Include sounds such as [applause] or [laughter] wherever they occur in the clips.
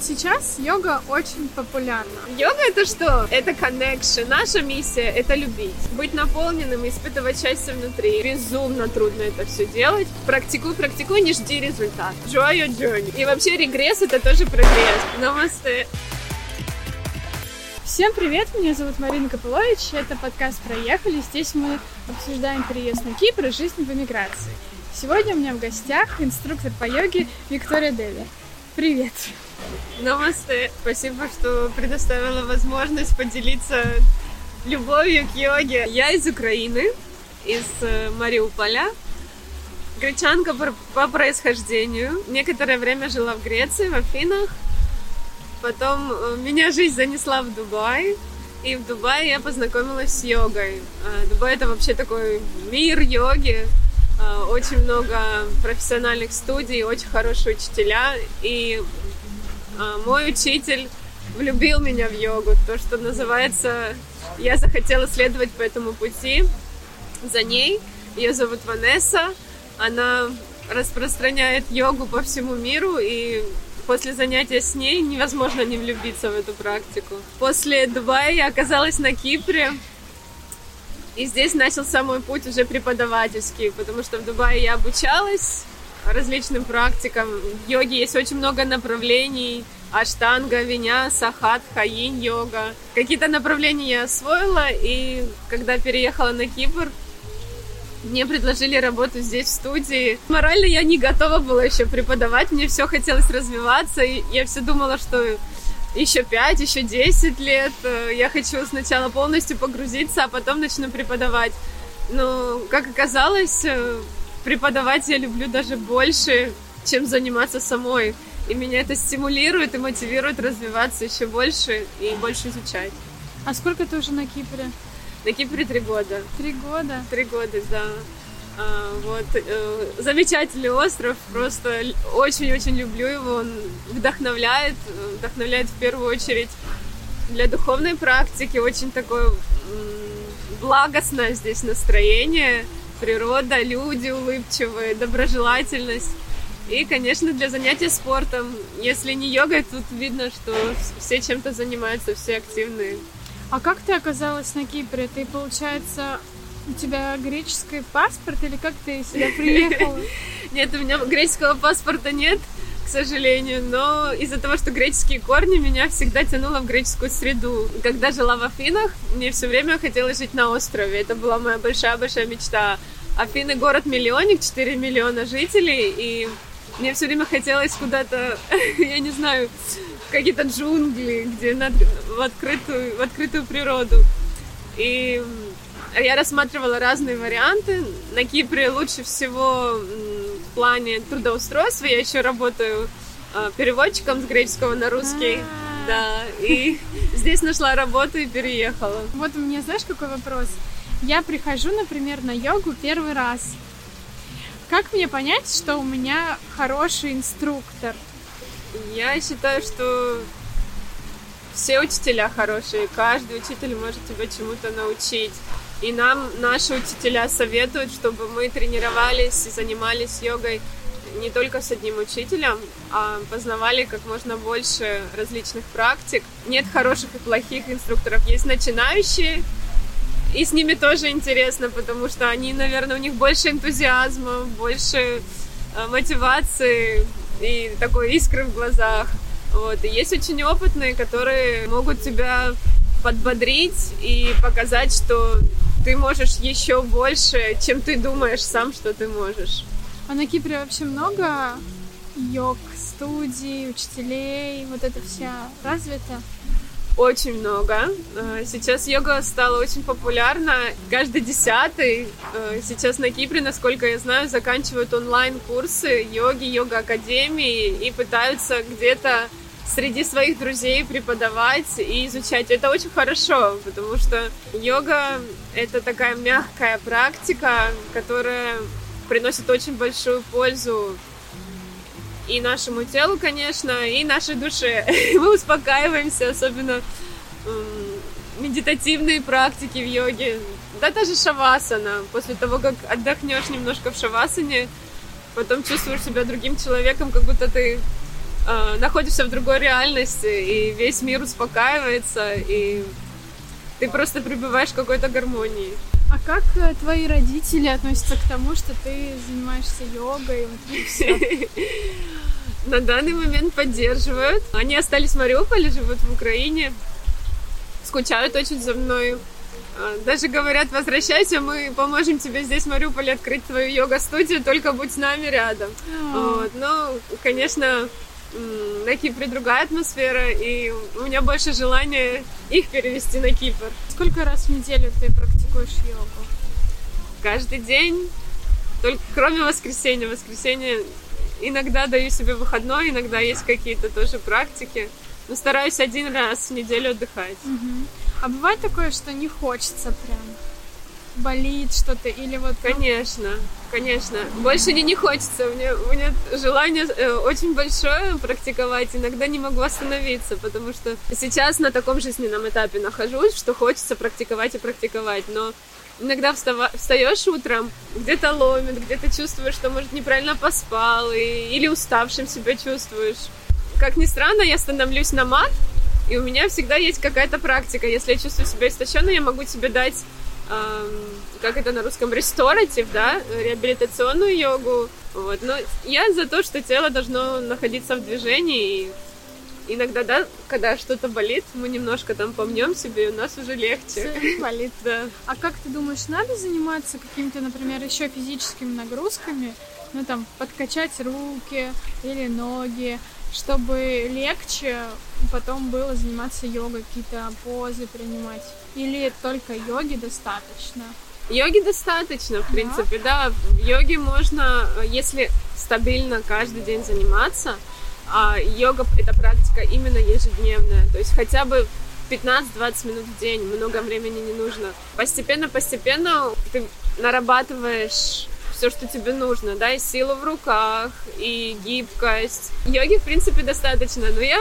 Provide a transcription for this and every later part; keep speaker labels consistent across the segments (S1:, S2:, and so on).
S1: Сейчас йога очень популярна.
S2: Йога это что? Это connection. Наша миссия это любить. Быть наполненным, испытывать счастье внутри. Безумно трудно это все делать. Практикуй, практикуй, не жди результат. Enjoy your journey. И вообще регресс это тоже прогресс. Намасте.
S1: Всем привет, меня зовут Марина Копылович, это подкаст «Проехали». Здесь мы обсуждаем переезд на Кипр и жизнь в эмиграции. Сегодня у меня в гостях инструктор по йоге Виктория Деви. Привет!
S2: Намасте. Спасибо, что предоставила возможность поделиться любовью к йоге. Я из Украины, из э, Мариуполя. Гречанка по происхождению. Некоторое время жила в Греции, в Афинах. Потом э, меня жизнь занесла в Дубай. И в Дубае я познакомилась с йогой. А, Дубай это вообще такой мир йоги. А, очень много профессиональных студий, очень хорошие учителя. И а, мой учитель влюбил меня в йогу. То, что называется, я захотела следовать по этому пути за ней. Ее зовут Ванесса. Она распространяет йогу по всему миру, и после занятия с ней невозможно не влюбиться в эту практику. После Дубая я оказалась на Кипре, и здесь начался мой путь уже преподавательский, потому что в Дубае я обучалась, различным практикам. В йоге есть очень много направлений. Аштанга, виняса, хатха, йога Какие-то направления я освоила, и когда переехала на Кипр, мне предложили работу здесь, в студии. Морально я не готова была еще преподавать, мне все хотелось развиваться, и я все думала, что еще 5, еще 10 лет э, я хочу сначала полностью погрузиться, а потом начну преподавать. Но, как оказалось, э, преподавать я люблю даже больше, чем заниматься самой. И меня это стимулирует и мотивирует развиваться еще больше и больше изучать.
S1: А сколько ты уже на Кипре?
S2: На Кипре три года.
S1: Три года?
S2: Три года, да. А, вот э, замечательный остров, просто очень-очень люблю его, он вдохновляет, вдохновляет в первую очередь для духовной практики, очень такое благостное здесь настроение природа, люди улыбчивые, доброжелательность. И, конечно, для занятий спортом. Если не йогой, тут видно, что все чем-то занимаются, все активные.
S1: А как ты оказалась на Кипре? Ты, получается, у тебя греческий паспорт или как ты сюда приехала? [laughs]
S2: Нет, у меня греческого паспорта нет, к сожалению, но из-за того, что греческие корни, меня всегда тянуло в греческую среду. Когда жила в Афинах, мне все время хотелось жить на острове. Это была моя большая-большая мечта. Афины город-миллионник, 4 миллиона жителей, и мне все время хотелось куда-то, [laughs] я не знаю, какие-то джунгли, где надо в открытую, в открытую природу. И я рассматривала разные варианты. На Кипре лучше всего в плане трудоустройства. Я еще работаю а, переводчиком с греческого на русский. А. Да, и [laughs] здесь нашла работу и переехала.
S1: Вот у меня, знаешь, какой вопрос? Я прихожу, например, на йогу первый раз. Как мне понять, что у меня хороший инструктор?
S2: Я считаю, что все учителя хорошие, каждый учитель может тебя чему-то научить. И нам наши учителя советуют, чтобы мы тренировались и занимались йогой не только с одним учителем, а познавали как можно больше различных практик. Нет хороших и плохих инструкторов. Есть начинающие, и с ними тоже интересно, потому что они, наверное, у них больше энтузиазма, больше э, мотивации и такой искры в глазах. Вот. И есть очень опытные, которые могут тебя подбодрить и показать, что ты можешь еще больше, чем ты думаешь сам, что ты можешь.
S1: А на Кипре вообще много йог, студий, учителей, вот это все развито?
S2: Очень много. Э, сейчас йога стала очень популярна. Каждый десятый э, сейчас на Кипре, насколько я знаю, заканчивают онлайн-курсы йоги, йога-академии и пытаются где-то среди своих друзей преподавать и изучать. Это очень хорошо, потому что йога — это такая мягкая практика, которая приносит очень большую пользу и нашему телу, конечно, и нашей душе. [laughs] Мы успокаиваемся, особенно медитативные практики в йоге. Да, даже шавасана. После того, как отдохнешь немножко в шавасане, потом чувствуешь себя другим человеком, как будто ты э, находишься в другой реальности, и весь мир успокаивается, и ты просто пребываешь в какой-то гармонии.
S1: А как э, твои родители относятся к тому, что ты занимаешься йогой? [laughs]
S2: На данный момент поддерживают. Они остались в Мариуполе, живут в Украине, скучают очень за мной. А, Даже говорят, возвращайся, мы поможем тебе здесь, в Мариуполе, открыть твою йога-студию, только будь с нами рядом. Вот. Ну, конечно, на Кипре другая атмосфера, и у меня больше желания их перевести на Кипр.
S1: Сколько раз в неделю ты практикуешь йогу?
S2: Каждый день, только кроме воскресенья. Воскресенье иногда даю себе выходной, иногда есть какие-то тоже практики. Но стараюсь один раз в неделю отдыхать.
S1: А бывает такое, что не хочется прям? Болит что-то или вот... ну,
S2: Конечно, конечно. Больше не, не хочется. У меня, у меня желание э, очень большое практиковать. Иногда не могу остановиться, потому что сейчас на таком жизненном этапе нахожусь, что хочется практиковать и практиковать. Но иногда встава- встаешь утром, где-то ломит, где-то чувствуешь, что, может, неправильно поспал, и- или уставшим себя чувствуешь. Как ни странно, я становлюсь на мат, и у меня всегда есть какая-то практика. Если я чувствую себя истощенной, я могу себе дать, как это на русском, ресторатив, да, реабилитационную йогу. Вот. Но я за то, что тело должно находиться в движении. И иногда, да, когда что-то болит, мы немножко там помнем себе, и у нас уже легче.
S1: болит. [laughs]
S2: Да.
S1: А как ты думаешь, надо заниматься какими-то, например, еще физическими нагрузками? Ну, там, подкачать руки или ноги, чтобы легче потом было заниматься йогой, какие-то позы принимать? Или только йоги достаточно?
S2: Йоги достаточно, в принципе, да. В йоге можно, если стабильно каждый день заниматься, а йога — это практика именно ежедневная, то есть хотя бы 15-20 минут в день, много времени не нужно. Постепенно-постепенно ты нарабатываешь все, что тебе нужно, да, и силу в руках, и гибкость. Йоги, в принципе, достаточно, но я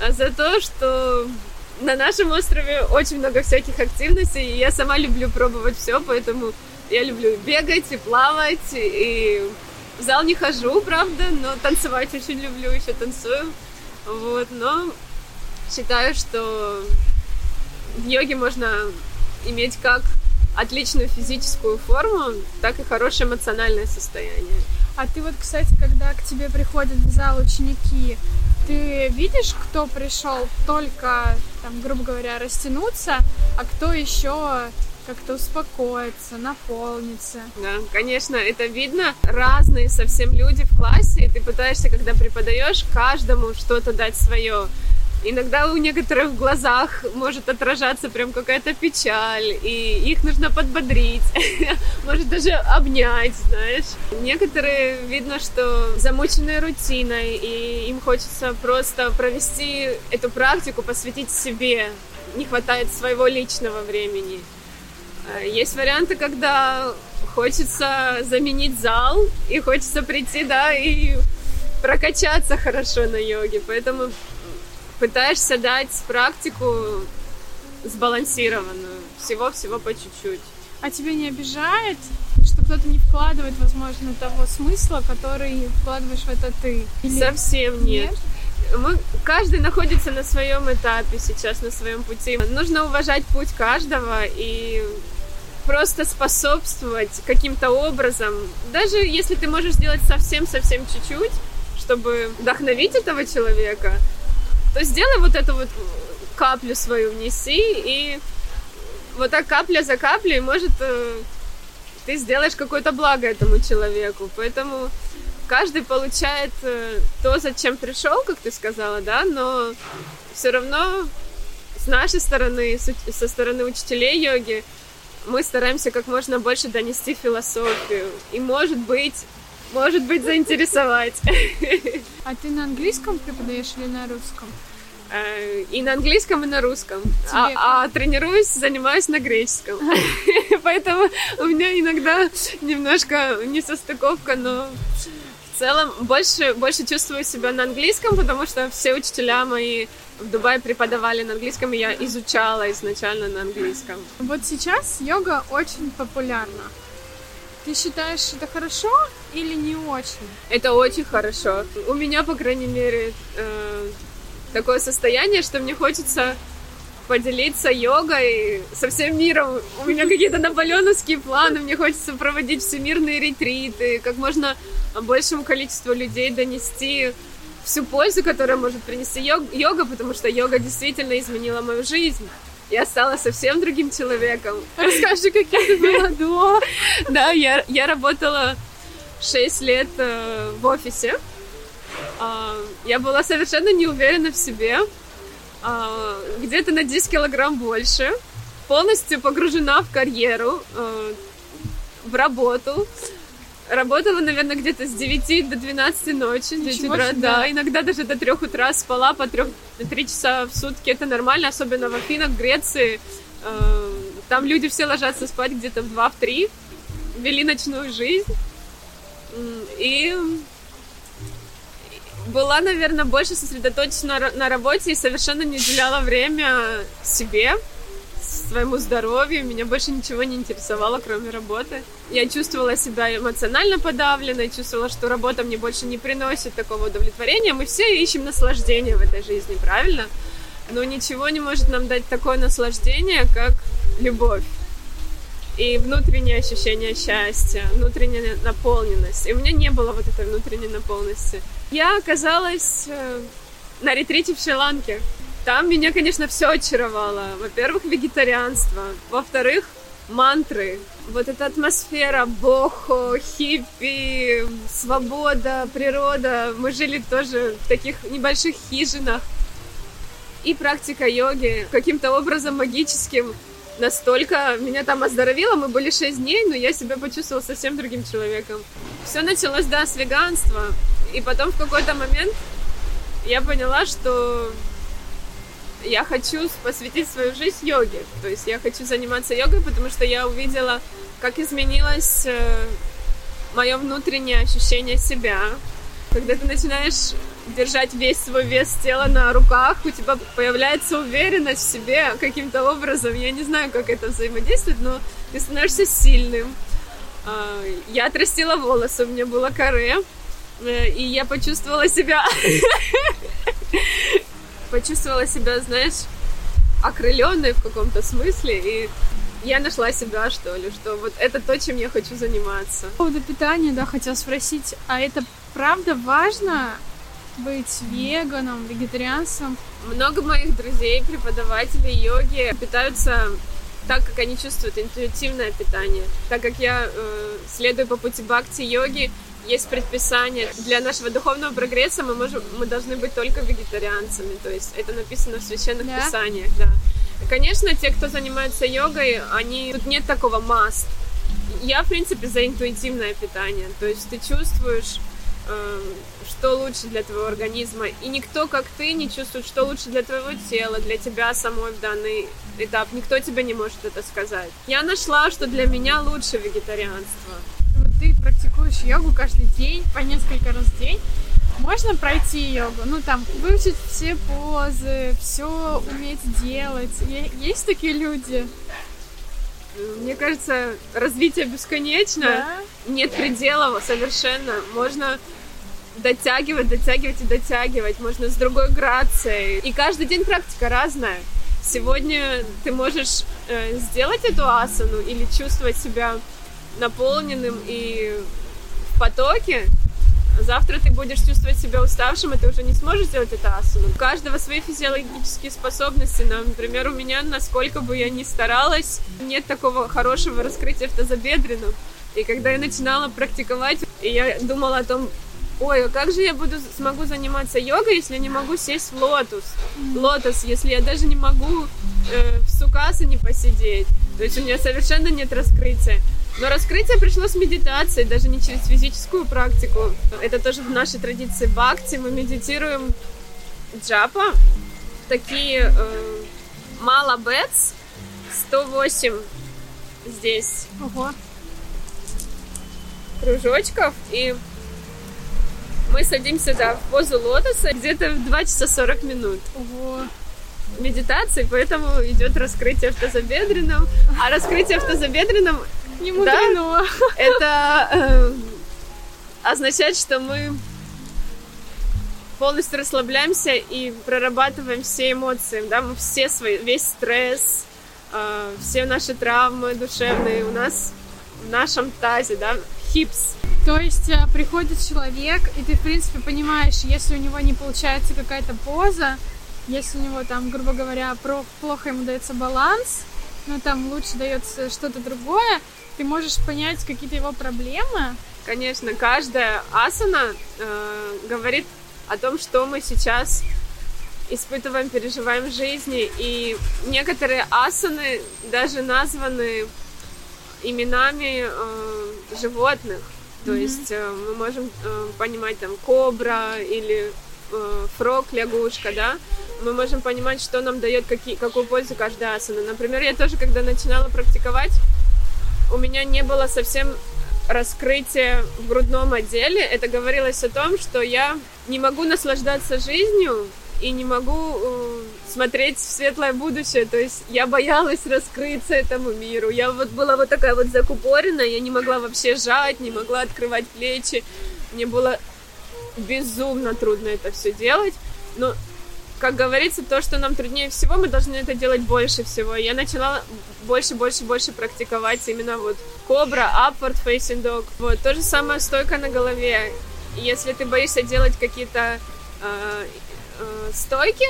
S2: э, за то, что на нашем острове очень много всяких активностей, и я сама люблю пробовать все, поэтому я люблю бегать и плавать, и в зал не хожу, правда, но танцевать очень люблю, еще танцую. Вот, но считаю, что в йоге можно иметь как отличную физическую форму, так и хорошее эмоциональное состояние.
S1: А ты вот, кстати, когда к тебе приходят в зал ученики, ты видишь, кто пришел только, там, грубо говоря, растянуться, а кто еще как-то успокоиться, наполниться?
S2: Да, конечно, это видно. Разные совсем люди в классе, и ты пытаешься, когда преподаешь, каждому что-то дать свое. Иногда у некоторых в глазах может отражаться прям какая-то печаль, и их нужно подбодрить, [laughs] может даже обнять, знаешь. Некоторые видно, что замученные рутиной, и им хочется просто провести эту практику, посвятить себе. Не хватает своего личного времени. Э, Есть варианты, когда хочется заменить зал, и хочется прийти, да, и прокачаться хорошо на йоге. Поэтому пытаешься дать практику сбалансированную. Всего-всего по чуть-чуть.
S1: А тебя не обижает, что кто-то не вкладывает, возможно, того смысла, который вкладываешь в это ты? Или-
S2: Совсем нет. Мы, каждый находится на своем этапе сейчас, на своем пути. Нужно уважать путь каждого и просто способствовать каким-то образом. Даже если ты можешь сделать совсем-совсем чуть-чуть, чтобы вдохновить этого человека, то сделай вот эту вот каплю свою внеси, и вот так капля за каплей, может, э, ты сделаешь какое-то благо этому человеку. Поэтому каждый получает э, то, зачем пришел, как ты сказала, да, но все равно с нашей стороны, со стороны учителей йоги, мы стараемся как можно больше донести философию. И, может быть, может быть, заинтересовать.
S1: А ты на английском преподаешь или на русском?
S2: Э, И на английском, и на русском. А, а тренируюсь, занимаюсь на греческом. [laughs] Поэтому у меня иногда немножко несостыковка, но в целом больше, больше чувствую себя на английском, потому что все учителя мои в Дубае преподавали на английском, и я изучала изначально на английском.
S1: Вот сейчас йога очень популярна. Ты считаешь, это хорошо или не очень?
S2: Это очень хорошо. У меня, по крайней мере, э, такое состояние, что мне хочется поделиться йогой со всем миром. У меня какие-то наполеоновские планы, мне хочется проводить всемирные ретриты, как можно большему количеству людей донести всю пользу, которую может принести йога, потому что йога действительно изменила мою жизнь. Я стала совсем другим человеком.
S1: Расскажи, каким ты была до.
S2: Да, я, я работала 6 лет э, в офисе. Э, я была совершенно не уверена в себе. Э, где-то на 10 килограмм больше. Полностью погружена в карьеру, э, в работу. Работала, наверное, где-то с 9 до 12 ночи, 9 утра, да. Иногда даже до 3 утра спала по 3, 3 часа в сутки. Это нормально, особенно в Афинах, в Греции. Э, там люди все ложатся спать где-то в 2-3, вели ночную жизнь. И была, наверное, больше сосредоточена на работе и совершенно не уделяла время себе своему здоровью, меня больше ничего не интересовало, кроме работы. Я чувствовала себя эмоционально подавленной, чувствовала, что работа мне больше не приносит такого удовлетворения. Мы все ищем наслаждение в этой жизни, правильно? Но ничего не может нам дать такое наслаждение, как любовь. И внутреннее ощущение счастья, внутренняя наполненность. И у меня не было вот этой внутренней наполненности. Я оказалась э, на ретрите в Шри-Ланке. Там меня, конечно, все очаровало. Во-первых, вегетарианство. Во-вторых, мантры. Вот эта атмосфера бохо, хиппи, свобода, природа. Мы жили тоже в таких небольших хижинах. И практика йоги каким-то образом магическим настолько меня там оздоровило. Мы были шесть дней, но я себя почувствовала совсем другим человеком. Все началось, да, с веганства. И потом в какой-то момент я поняла, что я хочу посвятить свою жизнь йоге. То есть я хочу заниматься йогой, потому что я увидела, как изменилось э, мое внутреннее ощущение себя. Когда ты начинаешь держать весь свой вес тела на руках, у тебя появляется уверенность в себе каким-то образом. Я не знаю, как это взаимодействует, но ты становишься сильным. А, я отрастила волосы, у меня было каре, э, и я почувствовала себя [laughs] почувствовала себя, знаешь, окрыленной в каком-то смысле, и я нашла себя, что ли, что вот это то, чем я хочу заниматься.
S1: По поводу питания, да, хотела спросить, а это правда важно быть веганом, вегетарианцем?
S2: Много моих друзей, преподавателей йоги питаются так, как они чувствуют интуитивное питание. Так как я э, следую по пути бхакти-йоги, есть предписание. Для нашего духовного прогресса мы, можем, мы должны быть только вегетарианцами. То есть это написано в священных да? писаниях. Да. Конечно, те, кто занимается йогой, они... Тут нет такого must. Я, в принципе, за интуитивное питание. То есть ты чувствуешь, э, что лучше для твоего организма. И никто, как ты, не чувствует, что лучше для твоего тела, для тебя самой в данный этап. Никто тебе не может это сказать. Я нашла, что для меня лучше вегетарианство
S1: практикуешь йогу каждый день, по несколько раз в день, можно пройти йогу, ну там выучить все позы, все уметь делать. Есть такие люди?
S2: Мне кажется, развитие бесконечно, да? нет предела совершенно. Можно дотягивать, дотягивать и дотягивать, можно с другой грацией. И каждый день практика разная. Сегодня ты можешь э, сделать эту асану или чувствовать себя наполненным и в потоке, завтра ты будешь чувствовать себя уставшим, и ты уже не сможешь сделать это асану. У каждого свои физиологические способности. Например, у меня, насколько бы я ни старалась, нет такого хорошего раскрытия в тазобедренном. И когда я начинала практиковать, и я думала о том, ой, а как же я буду смогу заниматься йогой, если я не могу сесть в лотос? Лотос, если я даже не могу э, в сукасы не посидеть. То есть у меня совершенно нет раскрытия. Но раскрытие пришло с медитацией, даже не через физическую практику. Это тоже в нашей традиции бхакти. Мы медитируем джапа. Такие э, мало бетс, 108 здесь.
S1: Ого.
S2: Кружочков. И мы садимся, да, в позу лотоса где-то в 2 часа 40 минут.
S1: Ого
S2: медитации, поэтому идет раскрытие в тазобедренном. А раскрытие в тазобедренном
S1: Не мудрено.
S2: Это э, означает, что мы полностью расслабляемся и прорабатываем все эмоции, да, мы все свои, весь стресс, э, все наши травмы душевные у нас в нашем тазе, да, хипс.
S1: То есть э, приходит человек, и ты, в принципе, понимаешь, если у него не получается какая-то поза, если у него там, грубо говоря, плохо ему дается баланс, но там лучше дается что-то другое, ты можешь понять какие-то его проблемы.
S2: Конечно, каждая асана э, говорит о том, что мы сейчас испытываем, переживаем в жизни. И некоторые асаны даже названы именами э, животных. То mm-hmm. есть э, мы можем э, понимать там кобра или э, фрог, лягушка, да. Мы можем понимать, что нам дает какие, какую пользу каждая асана. Например, я тоже, когда начинала практиковать, у меня не было совсем раскрытия в грудном отделе. Это говорилось о том, что я не могу наслаждаться жизнью и не могу э, смотреть в светлое будущее. То есть я боялась раскрыться этому миру. Я вот была вот такая вот закупоренная, я не могла вообще жать, не могла открывать плечи. Мне было безумно трудно это все делать. Но как говорится, то, что нам труднее всего, мы должны это делать больше всего. Я начала больше, больше, больше практиковать именно вот кобра, upward facing dog. Вот, то же самое стойка на голове. Если ты боишься делать какие-то э, э, стойки,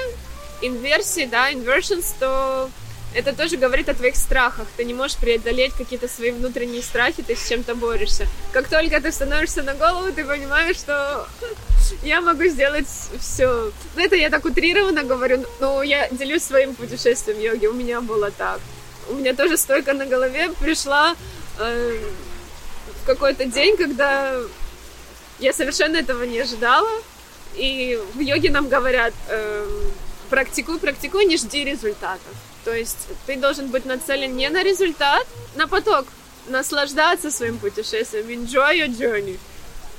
S2: инверсии, да, inversions, то это тоже говорит о твоих страхах. Ты не можешь преодолеть какие-то свои внутренние страхи, ты с чем-то борешься. Как только ты становишься на голову, ты понимаешь, что я могу сделать все. Ну, это я так утрированно говорю, но я делюсь своим путешествием йоги. У меня было так. У меня тоже стойка на голове пришла э, какой-то день, когда я совершенно этого не ожидала. И в йоге нам говорят, э, практикуй, практикуй, не жди результатов. То есть ты должен быть нацелен не на результат, на поток, наслаждаться своим путешествием, enjoy your journey.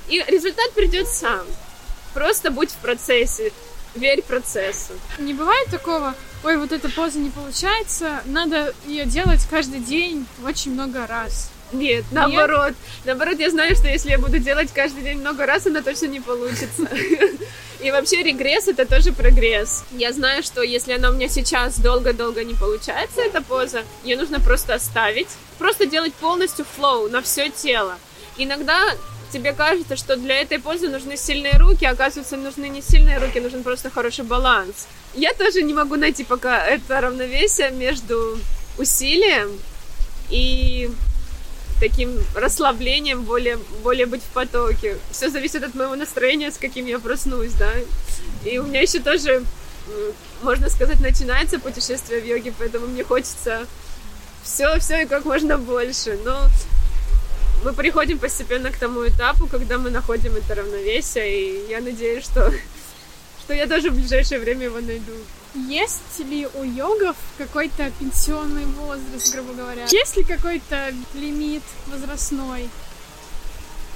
S2: И результат придет сам. Просто будь в процессе, верь процессу.
S1: Не бывает такого, ой, вот эта поза не получается, надо ее делать каждый день очень много раз.
S2: Нет, наоборот. Нет? Наоборот, я знаю, что если я буду делать каждый день много раз, она точно не получится. И вообще регресс это тоже прогресс. Я знаю, что если она у меня сейчас долго-долго не получается, эта поза, ее нужно просто оставить. Просто делать полностью флоу на все тело. Иногда тебе кажется, что для этой позы нужны сильные руки, а оказывается, нужны не сильные руки, нужен просто хороший баланс. Я тоже не могу найти пока это равновесие между усилием и таким расслаблением, более, более быть в потоке. Все зависит от моего настроения, с каким я проснусь, да. И у меня еще тоже, можно сказать, начинается путешествие в йоге, поэтому мне хочется все, все и как можно больше. Но мы приходим постепенно к тому этапу, когда мы находим это равновесие, и я надеюсь, что, что я тоже в ближайшее время его найду.
S1: Есть ли у йогов какой-то пенсионный возраст, грубо говоря? Есть ли какой-то лимит возрастной?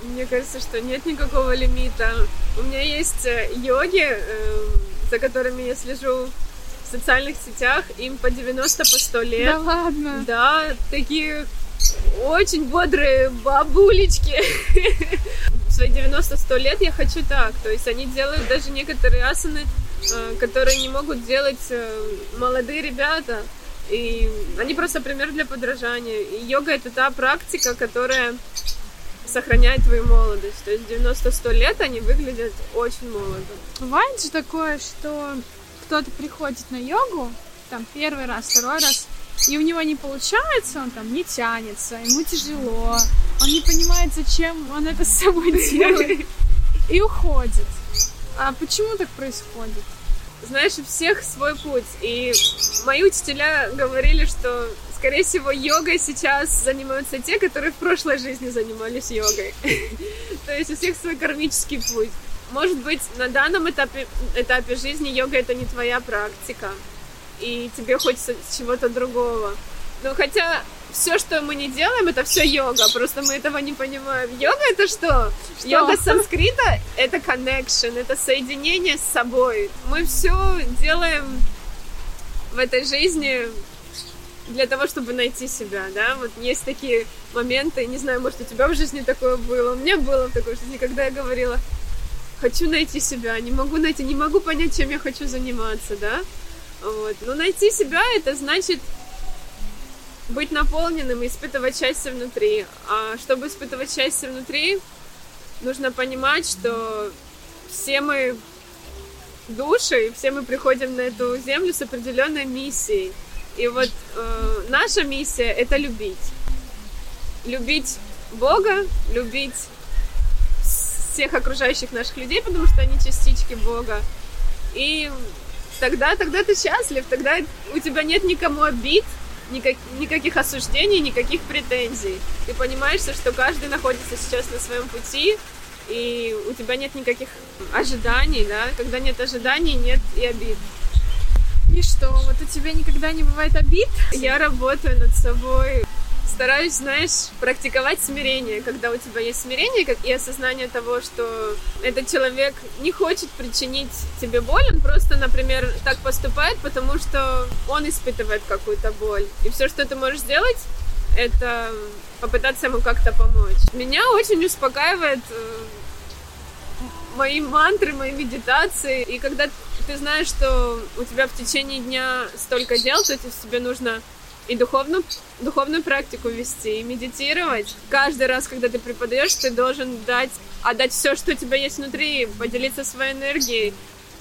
S2: Мне кажется, что нет никакого лимита. У меня есть э, йоги, э, за которыми я слежу в социальных сетях, им по 90, по 100 лет.
S1: Да ладно?
S2: Да, такие очень бодрые бабулечки. [laughs] Свои 90-100 лет я хочу так. То есть они делают даже некоторые асаны Э, которые не могут делать э, молодые ребята. И они просто пример для подражания. И йога это та практика, которая сохраняет твою молодость. То есть 90-100 лет они выглядят очень молодо.
S1: Бывает же такое, что кто-то приходит на йогу, там первый раз, второй раз, и у него не получается, он там не тянется, ему тяжело, он не понимает, зачем он это с собой [laughs] делает, и уходит. А почему так происходит?
S2: Знаешь, у всех свой путь. И мои учителя говорили, что, скорее всего, йогой сейчас занимаются те, которые в прошлой жизни занимались йогой. [laughs] То есть у всех свой кармический путь. Может быть, на данном этапе, этапе жизни йога это не твоя практика, и тебе хочется чего-то другого. Но хотя все, что мы не делаем, это все йога, просто мы этого не понимаем. Йога это что? что? Йога санскрита это connection, это соединение с собой. Мы все делаем в этой жизни для того, чтобы найти себя, да, вот есть такие моменты, не знаю, может, у тебя в жизни такое было, у меня было в такой жизни, когда я говорила, хочу найти себя, не могу найти, не могу понять, чем я хочу заниматься, да, вот, но найти себя, это значит быть наполненным и испытывать счастье внутри, а чтобы испытывать счастье внутри, нужно понимать, что все мы души, и все мы приходим на эту землю с определенной миссией. И вот э, наша миссия это любить. Любить Бога, любить всех окружающих наших людей, потому что они частички Бога. И тогда, тогда ты счастлив, тогда у тебя нет никому обид, никак, никаких осуждений, никаких претензий. Ты понимаешь, что каждый находится сейчас на своем пути, и у тебя нет никаких ожиданий, да? Когда нет ожиданий, нет и обид.
S1: И что, вот у тебя никогда не бывает обид?
S2: Я работаю над собой, стараюсь, знаешь, практиковать смирение, когда у тебя есть смирение как и осознание того, что этот человек не хочет причинить тебе боль, он просто, например, так поступает, потому что он испытывает какую-то боль. И все, что ты можешь сделать, это попытаться ему как-то помочь. Меня очень успокаивает э, мои мантры, мои медитации. И когда ты знаешь, что у тебя в течение дня столько дел, то тебе нужно и духовную, духовную практику вести, и медитировать. Каждый раз, когда ты преподаешь, ты должен дать, отдать все, что у тебя есть внутри, поделиться своей энергией,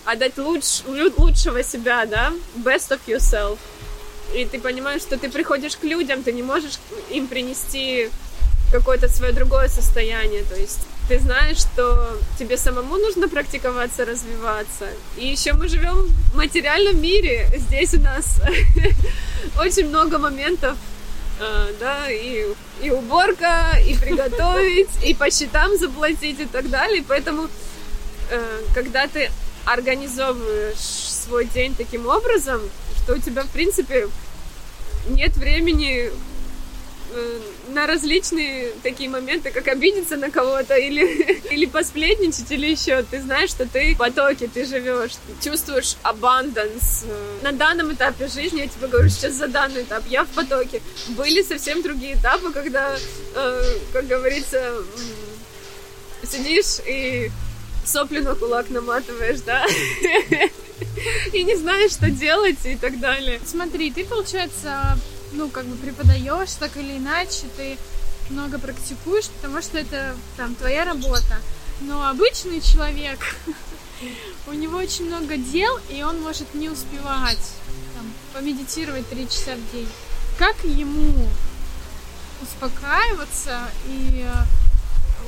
S2: отдать луч, лучшего себя, да, best of yourself и ты понимаешь, что ты приходишь к людям, ты не можешь им принести какое-то свое другое состояние, то есть ты знаешь, что тебе самому нужно практиковаться, развиваться. И еще мы живем в материальном мире. Здесь у нас [laughs] очень много моментов, э, да, и, и уборка, и [laughs] приготовить, и по счетам заплатить и так далее. Поэтому, э, когда ты организовываешь свой день таким образом, что у тебя, в принципе, нет времени на различные такие моменты, как обидеться на кого-то или, [laughs] или посплетничать, или еще. Ты знаешь, что ты в потоке, ты живешь, чувствуешь абанданс. На данном этапе жизни, я тебе говорю сейчас за данный этап, я в потоке. Были совсем другие этапы, когда, э, как говорится, сидишь и сопли на кулак наматываешь, да? [laughs] и не знаешь, что делать и так далее.
S1: Смотри, ты, получается, ну, как бы преподаешь так или иначе, ты много практикуешь, потому что это там твоя работа. Но обычный человек, [laughs] у него очень много дел, и он может не успевать там, помедитировать три часа в день. Как ему успокаиваться и э,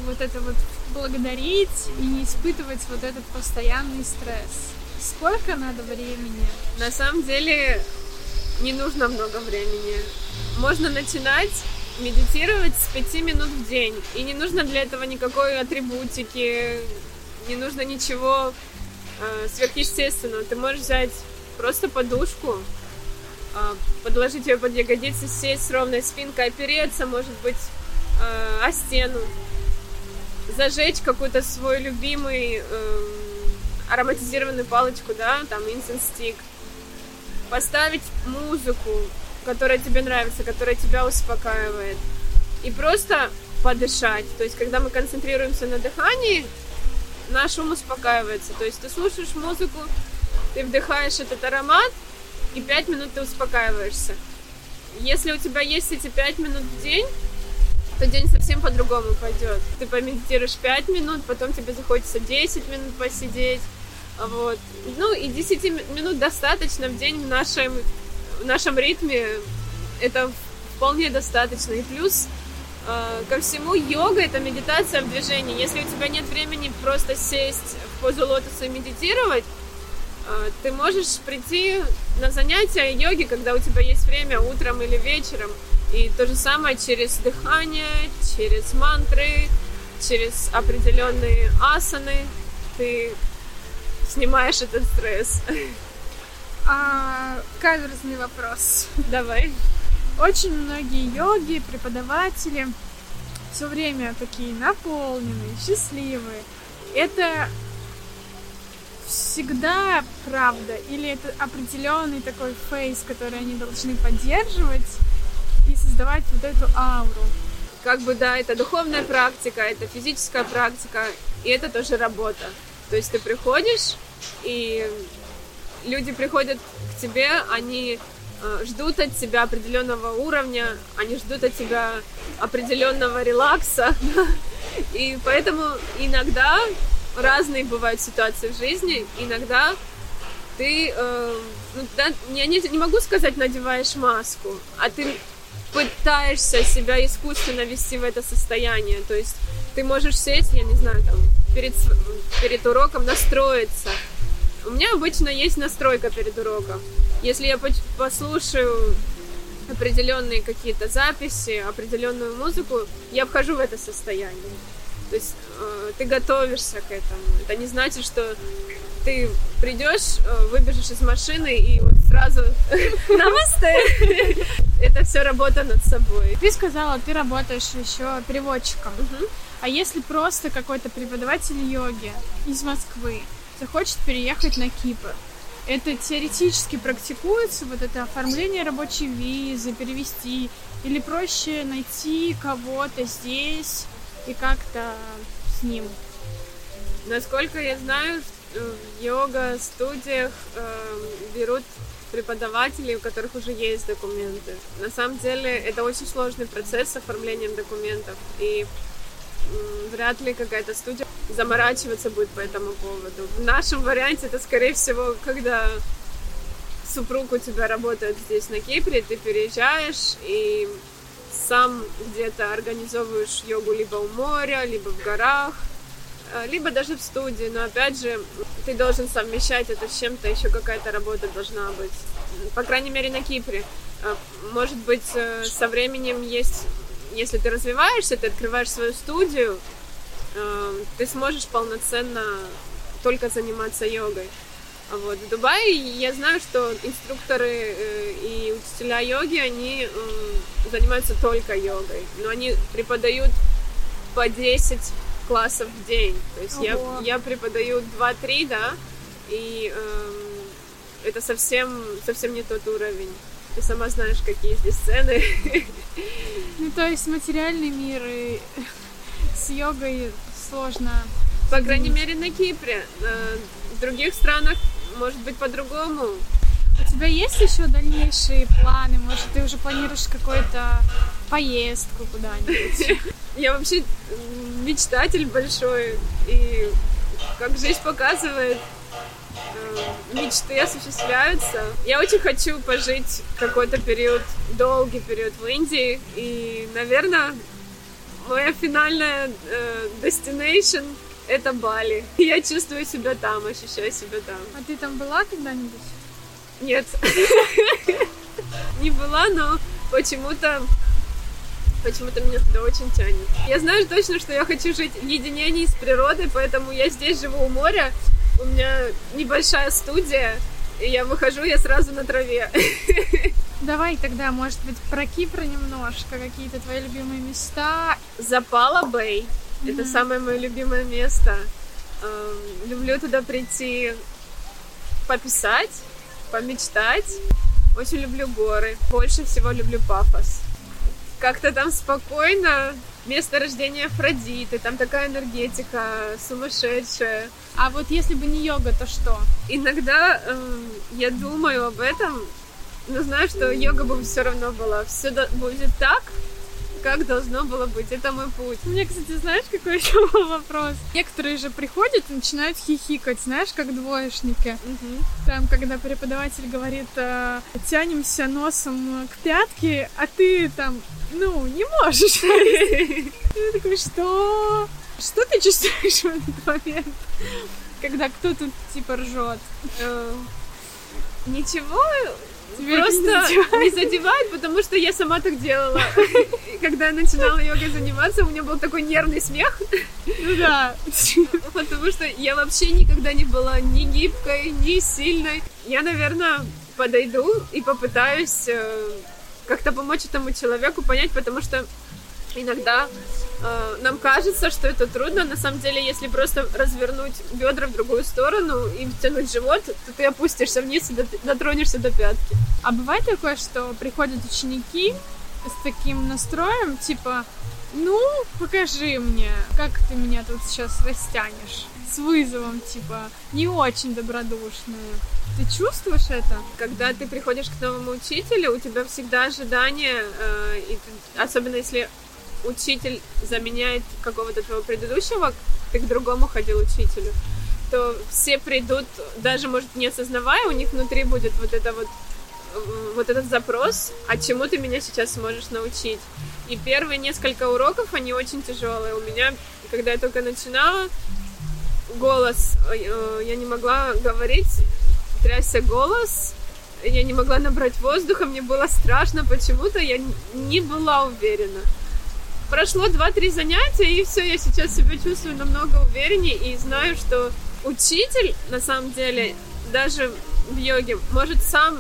S1: вот это вот благодарить и не испытывать вот этот постоянный стресс? Сколько надо времени?
S2: На самом деле не нужно много времени. Можно начинать медитировать с 5 минут в день. И не нужно для этого никакой атрибутики, не нужно ничего э, сверхъестественного. Ты можешь взять просто подушку, э, подложить ее под ягодицы, сесть с ровной спинкой, опереться, может быть, э, о стену, зажечь какой-то свой любимый э, ароматизированную палочку, да, там incense stick, поставить музыку, которая тебе нравится, которая тебя успокаивает, и просто подышать. То есть, когда мы концентрируемся на дыхании, наш ум успокаивается. То есть, ты слушаешь музыку, ты вдыхаешь этот аромат, и пять минут ты успокаиваешься. Если у тебя есть эти пять минут в день, то день совсем по-другому пойдет. Ты помедитируешь 5 минут, потом тебе захочется 10 минут посидеть. Вот. Ну и 10 минут достаточно в день в нашем, в нашем ритме. Это вполне достаточно. И плюс э, ко всему йога это медитация в движении. Если у тебя нет времени просто сесть в позу лотоса и медитировать, э, ты можешь прийти на занятия йоги, когда у тебя есть время утром или вечером. И то же самое через дыхание, через мантры, через определенные асаны ты снимаешь этот стресс.
S1: А, каверзный вопрос.
S2: Давай.
S1: Очень многие йоги, преподаватели все время такие наполненные, счастливые. Это всегда правда? Или это определенный такой фейс, который они должны поддерживать и создавать вот эту ауру?
S2: Как бы, да, это духовная практика, это физическая практика, и это тоже работа. То есть ты приходишь, и люди приходят к тебе, они э, ждут от тебя определенного уровня, они ждут от тебя определенного релакса. [laughs] И поэтому иногда разные бывают ситуации в жизни, иногда ты, э, ну, да, я не, не могу сказать, надеваешь маску, а ты пытаешься себя искусственно вести в это состояние. То есть ты можешь сесть, я не знаю, там, перед, перед уроком настроиться. У меня обычно есть настройка перед уроком. Если я послушаю определенные какие-то записи, определенную музыку, я вхожу в это состояние. То есть э, ты готовишься к этому. Это не значит, что ты придешь, э, выбежишь из машины и вот сразу [laughs] намасте. Это все работа над собой.
S1: Ты сказала, ты работаешь еще переводчиком. А если просто какой-то преподаватель йоги из Москвы захочет переехать на Кипр, это теоретически практикуется, вот это оформление рабочей визы, перевести, или проще найти кого-то здесь и как-то с ним?
S2: Насколько я знаю, в йога-студиях э, берут преподавателей, у которых уже есть документы. На самом деле это очень сложный процесс с оформлением документов, и вряд ли какая-то студия заморачиваться будет по этому поводу. В нашем варианте это, скорее всего, когда супруг у тебя работает здесь на Кипре, ты переезжаешь и сам где-то организовываешь йогу либо у моря, либо в горах, э, либо даже в студии, но опять же, ты должен совмещать это с чем-то, еще какая-то работа должна быть. По крайней мере, на Кипре. Э, может быть, э, со временем есть, если ты развиваешься, ты открываешь свою студию, ты сможешь полноценно только заниматься йогой. Вот. В Дубае я знаю, что инструкторы э, и учителя йоги, они э, занимаются только йогой, но они преподают по 10 классов в день. То есть я, я преподаю 2-3, да, и э, это совсем, совсем не тот уровень. Ты сама знаешь, какие здесь цены.
S1: Ну, то есть материальный мир и [laughs] с йогой сложно.
S2: По крайней мере, на Кипре. Э, в других странах может быть по-другому.
S1: У тебя есть еще дальнейшие планы? Может, ты уже планируешь какую-то поездку куда-нибудь? [laughs]
S2: Я вообще мечтатель большой, и как жизнь показывает, мечты осуществляются. Я очень хочу пожить какой-то период, долгий период в Индии, и, наверное, моя финальная э, destination это Бали. [laughs] Я чувствую себя там, ощущаю себя там.
S1: А ты там была когда-нибудь?
S2: Нет. [laughs] Не была, но почему-то почему-то меня туда очень тянет. Я знаю точно, что я хочу жить в единении с природой, поэтому я здесь живу у моря. У меня небольшая студия, и я выхожу, я сразу на траве. [laughs]
S1: Давай тогда, может быть, про Кипр немножко, какие-то твои любимые места.
S2: Запала Бэй. Mm-hmm. Это самое мое любимое место. Эм, люблю туда прийти пописать, помечтать. Очень люблю горы. Больше всего люблю пафос. Как-то там спокойно. Место рождения Афродиты, там такая энергетика сумасшедшая.
S1: А вот если бы не йога, то что?
S2: Иногда э, я думаю об этом, но знаю, что йога бы все равно была. Все будет так, как должно было быть. Это мой путь.
S1: Мне, кстати, знаешь, какой [laughs] еще был вопрос? Некоторые же приходят и начинают хихикать, знаешь, как двоечники. Угу. Там, когда преподаватель говорит, э, тянемся носом к пятке, а ты там, ну, не можешь. [laughs] Я такой, что? Что ты чувствуешь в этот момент? Когда кто-то типа ржет?
S2: Э, ничего, Тебя Просто не задевает. потому что я сама так делала. Когда я начинала йогой заниматься, у меня был такой нервный смех.
S1: Ну да.
S2: Потому что я вообще никогда не была ни гибкой, ни сильной. Я, наверное, подойду и попытаюсь э, как-то помочь этому человеку понять, потому что иногда э, нам кажется, что это трудно. На самом деле, если просто развернуть бедра в другую сторону и втянуть живот, то ты опустишься вниз и дотронешься до пятки.
S1: А бывает такое, что приходят ученики с таким настроем, типа, ну, покажи мне, как ты меня тут сейчас растянешь. С вызовом, типа, не очень добродушные. Ты чувствуешь это?
S2: Когда ты приходишь к новому учителю, у тебя всегда ожидание, э, и ты, особенно если учитель заменяет какого-то твоего предыдущего, ты к другому ходил учителю, то все придут, даже, может, не осознавая, у них внутри будет вот это вот вот этот запрос, а чему ты меня сейчас сможешь научить. И первые несколько уроков, они очень тяжелые. У меня, когда я только начинала, голос, э, я не могла говорить, трясся голос, я не могла набрать воздуха, мне было страшно почему-то, я не была уверена. Прошло 2-3 занятия, и все, я сейчас себя чувствую намного увереннее и знаю, что учитель, на самом деле, даже в йоге, может сам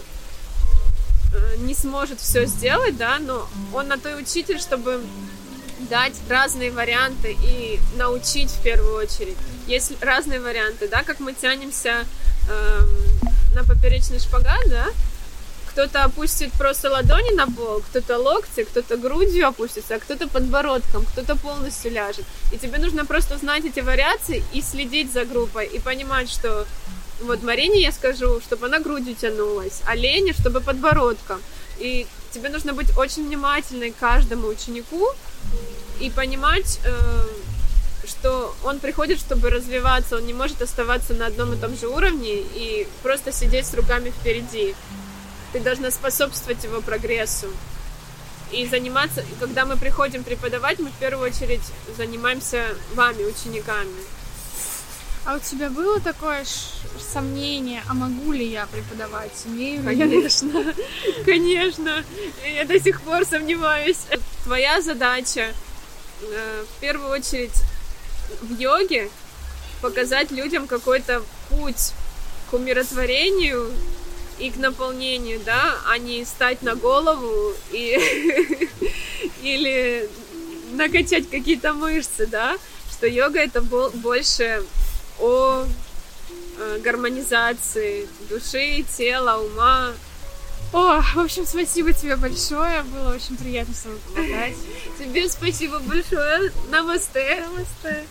S2: э, не сможет все сделать, да, но он на той учитель, чтобы дать разные варианты и научить в первую очередь. Есть разные варианты, да, как мы тянемся э, на поперечный шпагат, да, кто-то опустит просто ладони на пол, кто-то локти, кто-то грудью опустится, а кто-то подбородком, кто-то полностью ляжет. И тебе нужно просто знать эти вариации и следить за группой, и понимать, что вот Марине я скажу, чтобы она грудью тянулась, а Лене, чтобы подбородком. И тебе нужно быть очень внимательной к каждому ученику и понимать, э, что он приходит, чтобы развиваться, он не может оставаться на одном и том же уровне и просто сидеть с руками впереди. Ты должна способствовать его прогрессу. И заниматься, когда мы приходим преподавать, мы в первую очередь занимаемся вами, учениками.
S1: А у тебя было такое сомнение, а могу ли я преподавать? Умею
S2: ли Конечно, [laughs] конечно. Я до сих пор сомневаюсь. Твоя задача э, в первую очередь в йоге показать людям какой-то путь к умиротворению и к наполнению, да, а не стать на голову и [laughs] или накачать какие-то мышцы, да, что йога это больше о э, гармонизации души, тела, ума.
S1: О, в общем, спасибо тебе большое, было очень приятно с тобой поболтать. [laughs]
S2: Тебе спасибо большое. Намасте.
S1: Намасте.